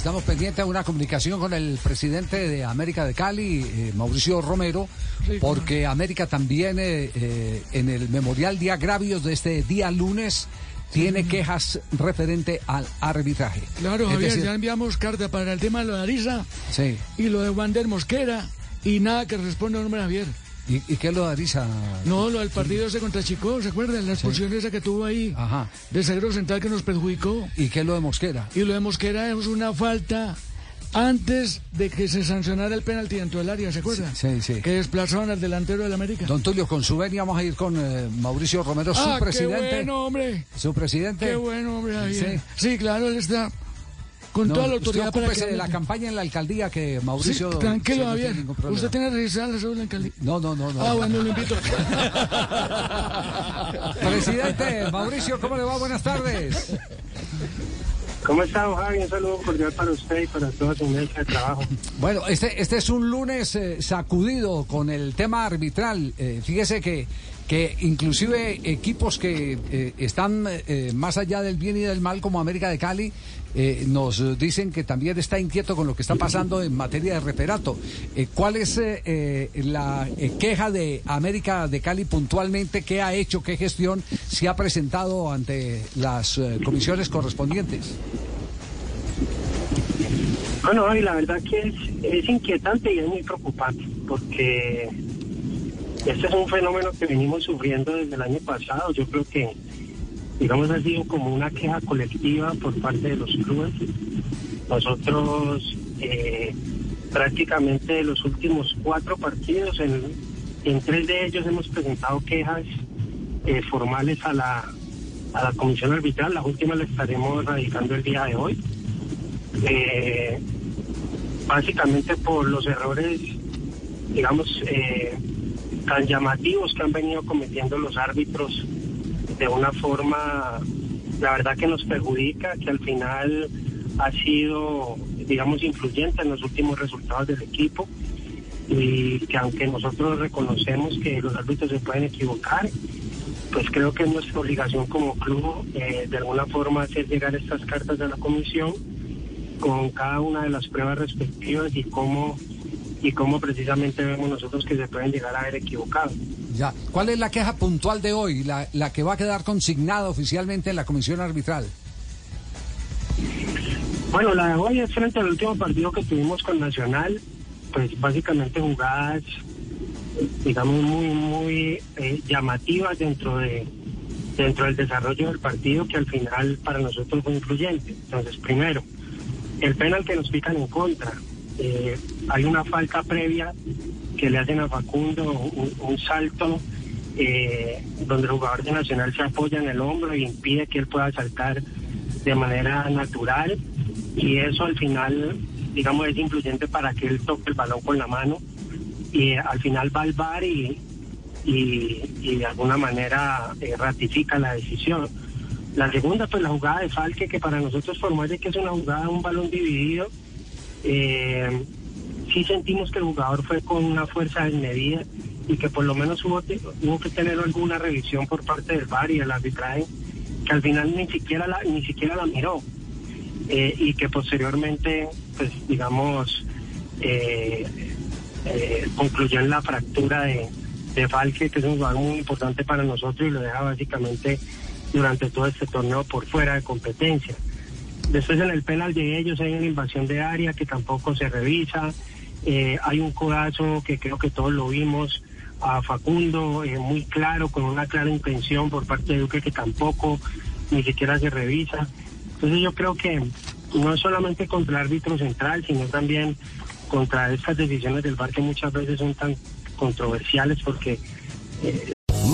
Estamos pendientes de una comunicación con el presidente de América de Cali, eh, Mauricio Romero, porque América también eh, eh, en el memorial de agravios de este día lunes tiene quejas referente al arbitraje. Claro, Es Javier, decir, ya enviamos carta para el tema de lo de Arisa Sí. y lo de Wander Mosquera y nada que responda hombre Javier. ¿Y, y qué es lo de Arisa? No, lo del partido ese contra Chico, ¿se acuerdan? La expulsión esa que tuvo ahí Ajá. de Seguro Central que nos perjudicó. ¿Y qué es lo de Mosquera? Y lo de Mosquera es una falta antes de que se sancionara el penalti dentro del área, ¿se acuerdan? Sí, sí. Que desplazaban al delantero del América. Don Tulio, con su venia vamos a ir con eh, Mauricio Romero, su ah, qué presidente. bueno, hombre. Su presidente. Qué bueno, hombre, Javier. Sí. Sí, claro, él está con No, toda la usted autoridad para ocúpese que... de la campaña en la alcaldía que Mauricio... sí, tranquilo, no Javier. tiene ningún problema. Usted tiene registrada la cédula en Cali. No, no, no, no. Ah, bueno, lo invito. Presidente, Mauricio, ¿cómo le va? Buenas tardes. ¿Cómo está, don Javi? Un saludo cordial para usted y para toda su mesa de trabajo. Bueno, este, este es un lunes eh, sacudido con el tema arbitral. Eh, fíjese que, que inclusive equipos que eh, están eh, más allá del bien y del mal, como América de Cali, eh, nos dicen que también está inquieto con lo que está pasando en materia de referato. ¿Cuál es la queja de América de Cali puntualmente? ¿Qué ha hecho? ¿Qué gestión se ha presentado ante las comisiones correspondientes? Bueno, y la verdad que es, es inquietante y es muy preocupante porque este es un fenómeno que venimos sufriendo desde el año pasado. Yo creo que, digamos, ha sido como una queja colectiva por parte de los clubes. Nosotros eh, prácticamente los últimos cuatro partidos, en, tres de ellos hemos presentado quejas eh, formales a la, a la comisión arbitral. Las últimas las estaremos radicando el día de hoy. Eh, básicamente por los errores, digamos, eh, tan llamativos que han venido cometiendo los árbitros de una forma, la verdad que nos perjudica, que al final ha sido, digamos, influyente en los últimos resultados del equipo y que aunque nosotros reconocemos que los árbitros se pueden equivocar, pues creo que es nuestra obligación como club eh, de alguna forma hacer llegar estas cartas a la comisión con cada una de las pruebas respectivas y cómo y cómo precisamente vemos nosotros que se pueden llegar a haber equivocado. Ya. ¿Cuál es la queja puntual de hoy, la, la que va a quedar consignada oficialmente en la comisión arbitral? Bueno, la de hoy es frente al último partido que tuvimos con Nacional, pues básicamente jugadas, digamos, muy, muy eh, llamativas dentro de dentro del desarrollo del partido que al final para nosotros fue influyente. Entonces, primero, el penal que nos pican en contra. Eh, hay una falta previa que le hacen a Facundo, un, salto eh, donde el jugador de Nacional se apoya en el hombro y impide que él pueda saltar de manera natural y eso al final, digamos, es influyente para que él toque el balón con la mano y eh, al final va al bar y, y, de alguna manera eh, ratifica la decisión. La segunda, pues la jugada de Falque, que para nosotros formar de que es una jugada, un balón dividido, eh, sí sentimos que el jugador fue con una fuerza desmedida y que por lo menos hubo, hubo que tener alguna revisión por parte del VAR y del arbitraje, que al final ni siquiera la, ni siquiera la miró. Eh, y que posteriormente, pues digamos, eh, eh, concluyó en la fractura de, de Falque, que es un jugador muy importante para nosotros y lo deja básicamente durante todo este torneo por fuera de competencia. Después en el penal de ellos hay una invasión de área que tampoco se revisa. Eh, hay un codazo que creo que todos lo vimos a Facundo, eh, muy claro, con una clara intención por parte de Duque que tampoco ni siquiera se revisa. Entonces yo creo que no es solamente contra el árbitro central, sino también contra estas decisiones del VAR que muchas veces son tan controversiales porque eh,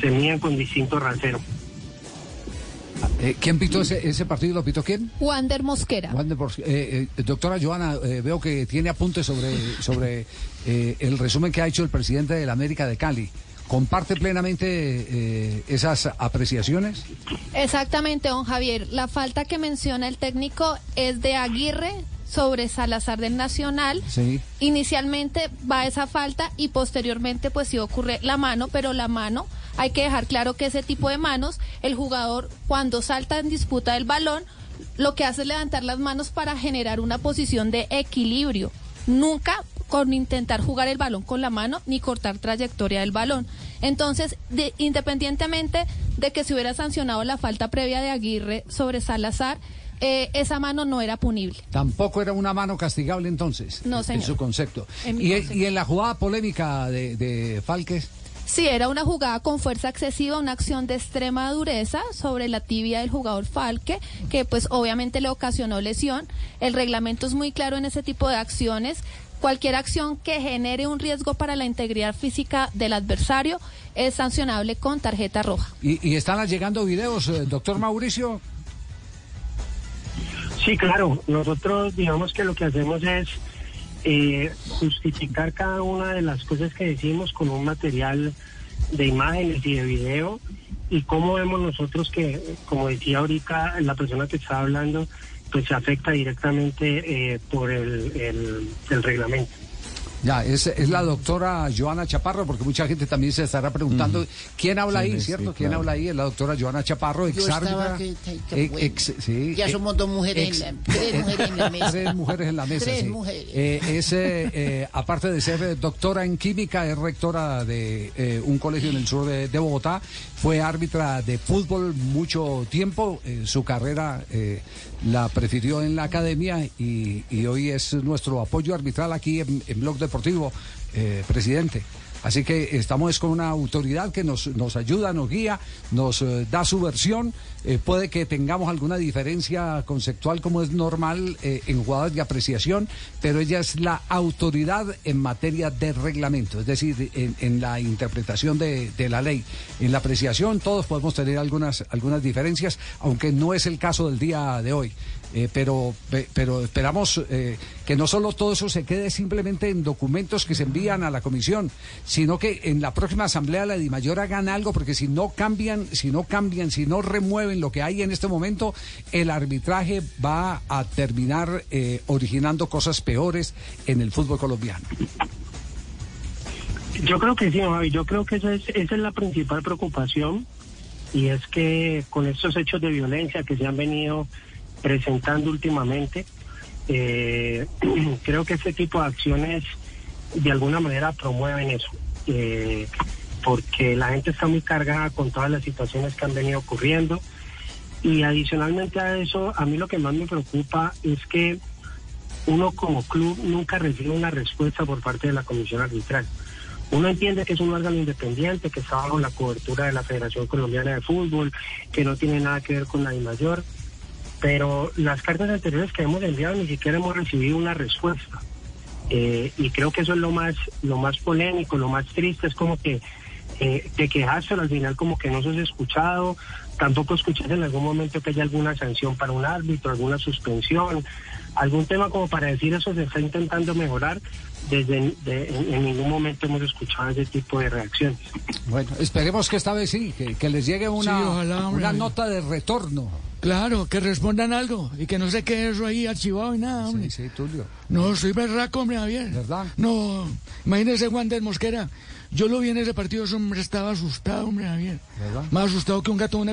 Se mían con distinto rasero. Eh, ¿Quién pitó ese, ese partido? ¿Lo pitó quién? Wander Mosquera. Wander eh, eh, doctora Joana, eh, veo que tiene apuntes sobre, sobre eh, el resumen que ha hecho el presidente de la América de Cali. ¿Comparte plenamente eh, esas apreciaciones? Exactamente, don Javier. La falta que menciona el técnico es de Aguirre sobre Salazar del Nacional. Sí. Inicialmente va esa falta y posteriormente pues sí ocurre la mano, pero la mano hay que dejar claro que ese tipo de manos, el jugador cuando salta en disputa del balón, lo que hace es levantar las manos para generar una posición de equilibrio. Nunca con intentar jugar el balón con la mano ni cortar trayectoria del balón. Entonces, de- independientemente de que se hubiera sancionado la falta previa de Aguirre sobre Salazar, eh, esa mano no era punible. Tampoco era una mano castigable entonces. No, En señor. su concepto. En y, concepto. y en la jugada polémica de, de Falques. Sí, era una jugada con fuerza excesiva, una acción de extrema dureza sobre la tibia del jugador Falque, que pues obviamente le ocasionó lesión. El reglamento es muy claro en ese tipo de acciones. Cualquier acción que genere un riesgo para la integridad física del adversario es sancionable con tarjeta roja. Y, y están llegando videos, eh, doctor Mauricio. Sí, claro. Nosotros, digamos que lo que hacemos es eh, justificar cada una de las cosas que decimos con un material de imágenes y de video y cómo vemos nosotros que, como decía ahorita la persona que estaba hablando, pues se afecta directamente eh, por el, el, el reglamento. Ya, es, es la doctora Joana Chaparro, porque mucha gente también se estará preguntando quién habla ¿Quién ahí? ¿cierto? ¿Quién habla ahí? Es la doctora Joana Chaparro, ex sí, Ya somos dos mujeres en la- tres mujeres en la mesa. Tres mujeres en la mesa, Tres sí. mujeres. Eh, es, eh, eh, aparte de ser doctora en química, es rectora de eh, un colegio en el sur de, de Bogotá. Fue árbitra de fútbol mucho tiempo. su carrera la prefirió en la academia y, y hoy es nuestro apoyo arbitral aquí en, en Blog Deportivo, eh, presidente. Así que estamos con una autoridad que nos, nos ayuda, nos guía, nos eh, da su versión. Eh, puede que tengamos alguna diferencia conceptual como es normal en jugadas de apreciación, pero ella es la autoridad en materia de reglamento, es decir, en, en la interpretación de, de la ley. En la apreciación todos podemos tener algunas, algunas diferencias, aunque no es el caso del día de hoy. Eh, pero, pe- pero esperamos eh, que no solo todo eso se quede simplemente en documentos que se envían a la comisión, sino que en la próxima asamblea la DIMAYOR hagan algo, porque si no cambian, si no cambian, si no remueven lo que hay en este momento, el arbitraje va a terminar eh, originando cosas peores en el fútbol colombiano. Yo creo que sí, Javi, yo creo que esa es, esa es la principal preocupación y es que con estos hechos de violencia que se han venido presentando últimamente, eh, creo que este tipo de acciones de alguna manera promueven eso, eh, porque la gente está muy cargada con todas las situaciones que han venido ocurriendo y adicionalmente a eso, a mí lo que más me preocupa es que uno como club nunca recibe una respuesta por parte de la comisión arbitral. Uno entiende que es un órgano independiente, que está bajo la cobertura de la Federación Colombiana de Fútbol, que no tiene nada que ver con la mayor, pero las cartas anteriores que hemos enviado ni siquiera hemos recibido una respuesta. Eh, y creo que eso es lo más, lo más polémico, lo más triste, es como que eh, te quejas, pero al final como que no sos escuchado, tampoco escuchas en algún momento que haya alguna sanción para un árbitro, alguna suspensión, algún tema como para decir eso se está intentando mejorar, desde de- en, en ningún momento hemos escuchado ese tipo de reacciones. Bueno, esperemos que esta vez sí, que, que les llegue una, Sí, ojalá, una nota de retorno. Claro, que respondan algo y que no se quede eso ahí archivado y nada, hombre. Sí, sí, Tulio. No, soy berraco, hombre, Javier. ¿Verdad? No, imagínese Juan del Mosquera. Yo lo vi en ese partido, ese hombre estaba asustado, hombre, Javier. ¿Verdad? Más asustado que un gato en una